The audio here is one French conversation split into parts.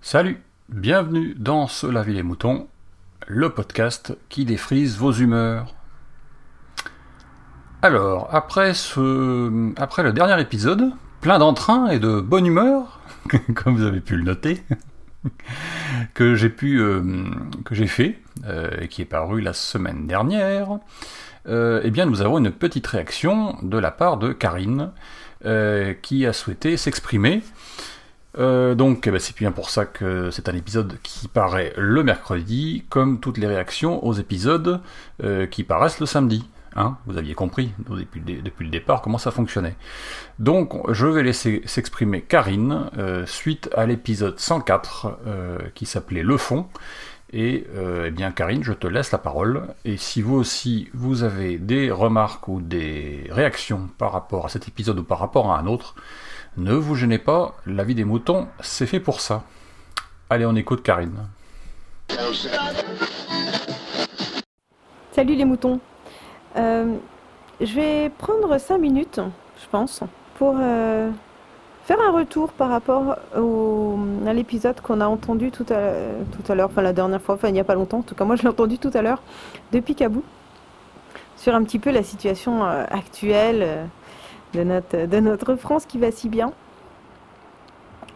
Salut, bienvenue dans Ce la vie des moutons, le podcast qui défrise vos humeurs. Alors, après, ce... après le dernier épisode, plein d'entrain et de bonne humeur, comme vous avez pu le noter, que j'ai pu, euh, que j'ai fait, euh, et qui est paru la semaine dernière, euh, eh bien nous avons une petite réaction de la part de Karine, qui a souhaité s'exprimer. donc eh ben, c'est bien pour ça que c'est un épisode qui paraît le mercredi, comme toutes les réactions aux épisodes qui paraissent le samedi. Hein, vous aviez compris depuis le, départ comment ça fonctionnait. Donc je vais laisser s'exprimer Karine euh, suite à l'épisode 104 euh, qui s'appelait Le fond. Et euh, eh bien Karine, je te laisse la parole. Et si vous aussi vous avez des remarques ou des réactions par rapport à cet épisode ou par rapport à un autre, ne vous gênez pas, la vie des moutons, c'est fait pour ça. Allez, on écoute Karine. Salut les moutons. Euh, je vais prendre 5 minutes, je pense, pour euh, faire un retour par rapport à l'épisode qu'on a entendu tout à, tout à l'heure, enfin la dernière fois, enfin il n'y a pas longtemps, en tout cas moi je l'ai entendu tout à l'heure, de Picabou, sur un petit peu la situation euh, actuelle de notre, de notre France qui va si bien.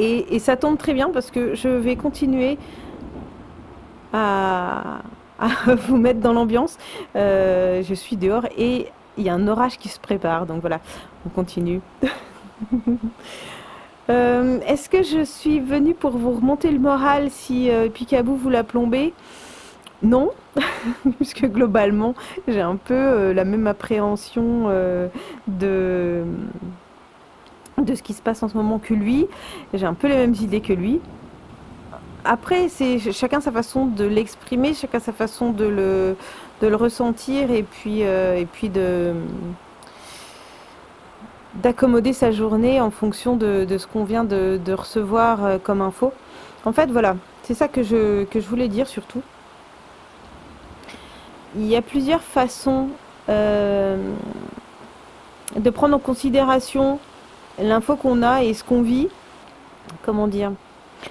Et, ça tombe très bien parce que je vais continuer à, à vous mettre dans l'ambiance. Euh, je suis dehors et il y a un orage qui se prépare. Donc voilà, on continue. Euh, est-ce que je suis venue pour vous remonter le moral si euh, Picabou vous l'a plombé? Non, puisque globalement j'ai un peu la même appréhension de ce qui se passe en ce moment que lui. J'ai un peu les mêmes idées que lui après, c'est chacun sa façon de l'exprimer, chacun sa façon de le, ressentir euh, et puis de d'accommoder sa journée en fonction de, ce qu'on vient de, recevoir euh, comme info. En fait, voilà, c'est ça que je, que je voulais dire surtout. Il y a plusieurs façons euh, de prendre en considération l'info qu'on a et ce qu'on vit. Comment dire?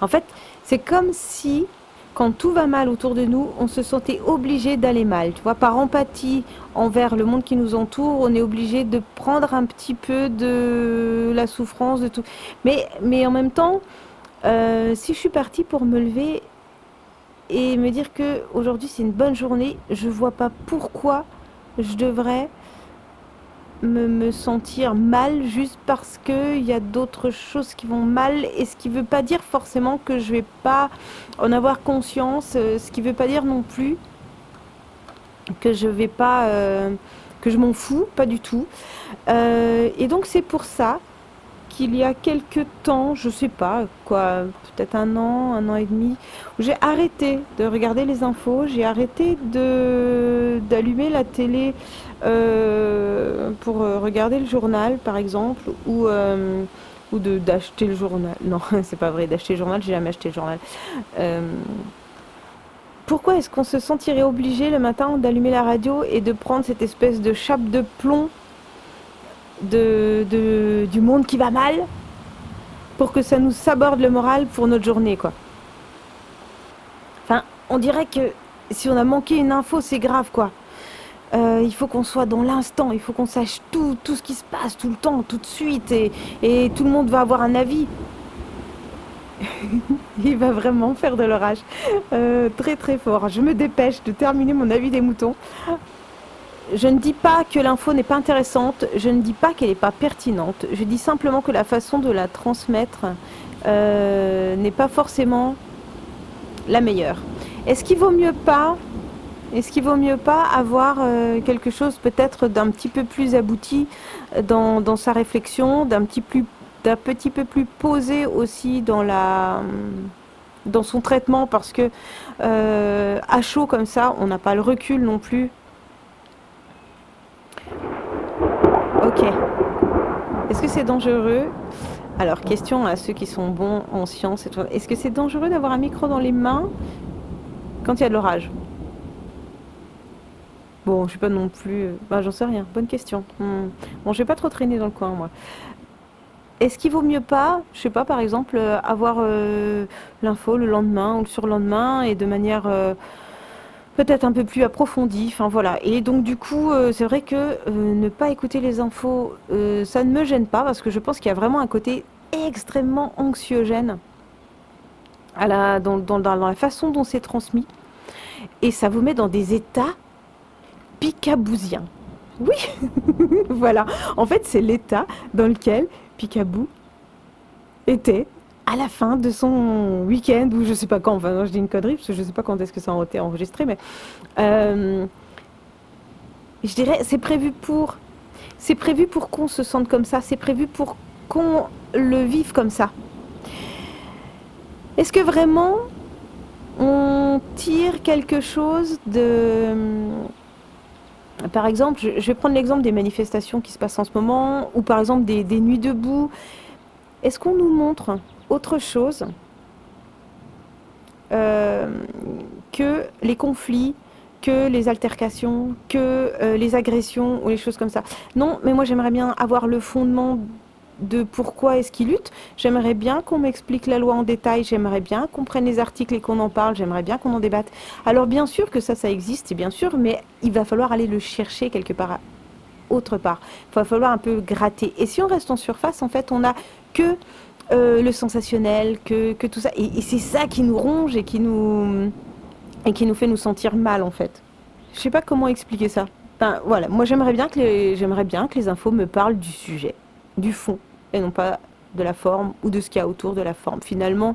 En fait, c'est comme si, quand tout va mal autour de nous, on se sentait obligé d'aller mal. Tu vois, par empathie envers le monde qui nous entoure, on est obligé de prendre un petit peu de la souffrance, de tout. Mais, en même temps, euh, si je suis partie pour me lever et me dire que aujourd'hui c'est une bonne journée, je vois pas pourquoi je devrais me, sentir mal juste parce qu'il y a d'autres choses qui vont mal et ce qui ne veut pas dire forcément que je vais pas en avoir conscience, euh, ce qui ne veut pas dire non plus que je vais pas euh, que je m'en fous, pas du tout. Euh, et donc c'est pour ça qu'il y a quelques temps, je sais pas quoi, peut-être un an, un an et demi, j'ai arrêté de regarder les infos, j'ai arrêté de d'allumer la télé euh, pour euh, regarder le journal, par exemple, ou euh, ou d'acheter le journal. Non, c'est pas vrai, d'acheter le journal, j'ai jamais acheté le journal. pourquoi est-ce qu'on se sentirait obligé le matin d'allumer la radio et de prendre cette espèce de chape de plomb de, du monde qui va mal pour que ça nous saborde le moral pour notre journée, quoi. Enfin, on dirait que si on a manqué une info, c'est grave, quoi. Euh, il faut qu'on soit dans l'instant, il faut qu'on sache tout, tout ce qui se passe tout le temps, tout de suite, et, et tout le monde va avoir un avis. il va vraiment faire de l'orage euh, très très fort. Je me dépêche de terminer mon avis des moutons. Je ne dis pas que l'info n'est pas intéressante, je ne dis pas qu'elle n'est pas pertinente, je dis simplement que la façon de la transmettre euh, n'est pas forcément la meilleure. Est-ce qu'il vaut mieux pas est-ce qu'il vaut mieux pas avoir euh, quelque chose peut-être d'un petit peu plus abouti dans, sa réflexion, d'un petit, plus, d'un petit peu plus posé aussi dans la dans son traitement? Parce que euh, à chaud comme ça, on n'a pas le recul non plus Est-ce que c'est dangereux? Alors, question à ceux qui sont bons en sciences. Est-ce que c'est dangereux d'avoir un micro dans les mains quand il y a de l'orage? Bon, je suis pas non plus. Bah, j'en sais rien. Bonne question. Hmm. Bon, je vais pas trop traîner dans le coin, moi. Est-ce qu'il vaut mieux pas, je sais pas, par exemple, euh, avoir euh, l'info le lendemain ou le surlendemain et de manière euh, peut-être un peu plus approfondie. Enfin voilà. Et donc du coup, c'est vrai que ne pas écouter les infos, ça ne me gêne pas parce que je pense qu'il y a vraiment un côté extrêmement anxiogène dans, dans la façon dont c'est transmis. Et ça vous met dans des états picabousiens. Oui, voilà. En fait, c'est l'état dans lequel Picabou était à la fin de son week-end, ou je sais pas quand, enfin je dis une connerie, parce que je sais pas quand est-ce que ça a été enregistré, mais euh, je dirais, c'est prévu pour, c'est prévu pour qu'on se sente comme ça, c'est prévu pour qu'on le vive comme ça. Est-ce que vraiment on tire quelque chose de par exemple, je, vais prendre l'exemple des manifestations qui se passent en ce moment, ou par exemple des, nuits debout. Est-ce qu'on nous montre autre chose euh, que les conflits, que les altercations, que euh, les agressions ou les choses comme ça Non, mais moi j'aimerais bien avoir le fondement de pourquoi est-ce qu'ils luttent. J'aimerais bien qu'on m'explique la loi en détail, j'aimerais bien qu'on prenne les articles et qu'on en parle, j'aimerais bien qu'on en débatte. Alors bien sûr que ça, ça existe, bien sûr, mais il va falloir aller le chercher quelque part, autre part. Il va falloir un peu gratter. Et si on reste en surface, en fait, on n'a que euh, le sensationnel, que, tout ça. Et, c'est ça qui nous ronge et qui nous, et qui nous fait nous sentir mal, en fait. Je sais pas comment expliquer ça. Enfin, voilà, moi j'aimerais bien que j'aimerais bien que les infos me parlent du sujet du fond et non pas de la forme ou de ce qu'il y a autour de la forme. Finalement,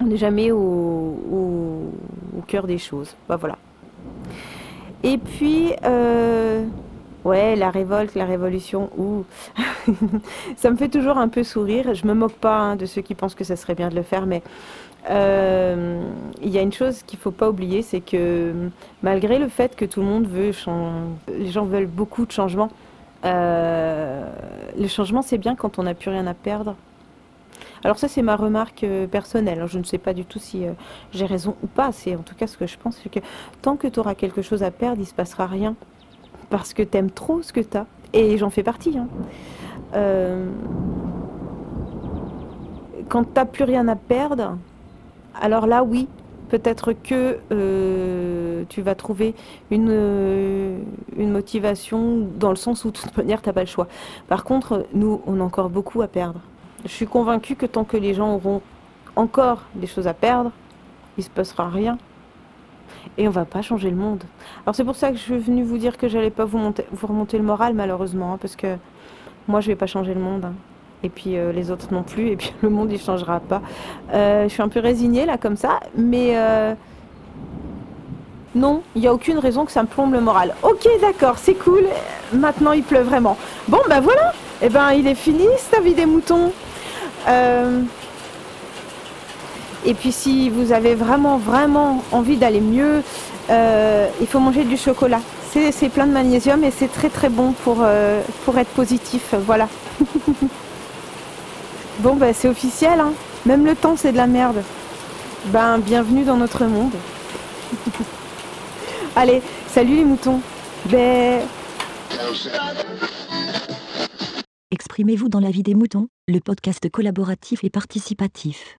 on n'est jamais au, au, cœur des choses. Bah, voilà. Et puis, euh, ouais, la révolte, la révolution, ouh, ça me fait toujours un peu sourire. Je me moque pas hein, de ceux qui pensent que ça serait bien de le faire, mais euh, il y a une chose qu'il faut pas oublier, c'est que malgré le fait que tout le monde veut, les gens veulent beaucoup de changements, euh, le changement, c'est bien quand on n'a plus rien à perdre. Alors ça, c'est ma remarque euh, personnelle. Je ne sais pas du tout si euh, j'ai raison ou pas. C'est en tout cas ce que je pense. C'est que tant que tu auras quelque chose à perdre, il se passera rien. Parce que tu aimes trop ce que tu as. Et j'en fais partie. Hein. quand tu n'as plus rien à perdre, alors là, oui, peut-être que euh, tu vas trouver une, euh, une motivation dans le sens où de toute manière, tu pas le choix. Par contre, nous, on a encore beaucoup à perdre. Je suis convaincue que tant que les gens auront encore des choses à perdre, il ne se passera rien. Et on va pas changer le monde. Alors c'est pour ça que je suis venue vous dire que j'allais pas vous, monter, remonter le moral malheureusement, hein, parce que moi je vais pas changer le monde. Hein et puis euh, les autres non plus, et puis le monde il changera pas. Euh, je suis un peu résignée là comme ça, mais euh, non, il n'y a aucune raison que ça me plombe le moral. Ok, d'accord, c'est cool. Maintenant il pleut vraiment. Bon ben voilà, et eh ben il est fini cette vie des moutons. Et puis si vous avez vraiment vraiment envie d'aller mieux, il faut manger du chocolat. C'est plein de magnésium et c'est très très bon pour, pour être positif. Voilà. Bon, bah, c'est officiel, hein. Même le temps, c'est de la merde. Ben, bienvenue dans notre monde. Allez, salut les moutons. Ben... Exprimez-vous dans la vie des moutons, le podcast collaboratif et participatif.